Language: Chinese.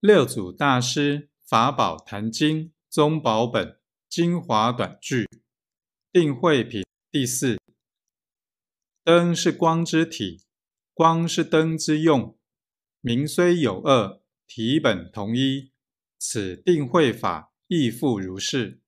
六祖大师法宝坛经宗宝本精华短句定慧品第四。灯是光之体，光是灯之用。名虽有二，体本同一。此定慧法亦复如是。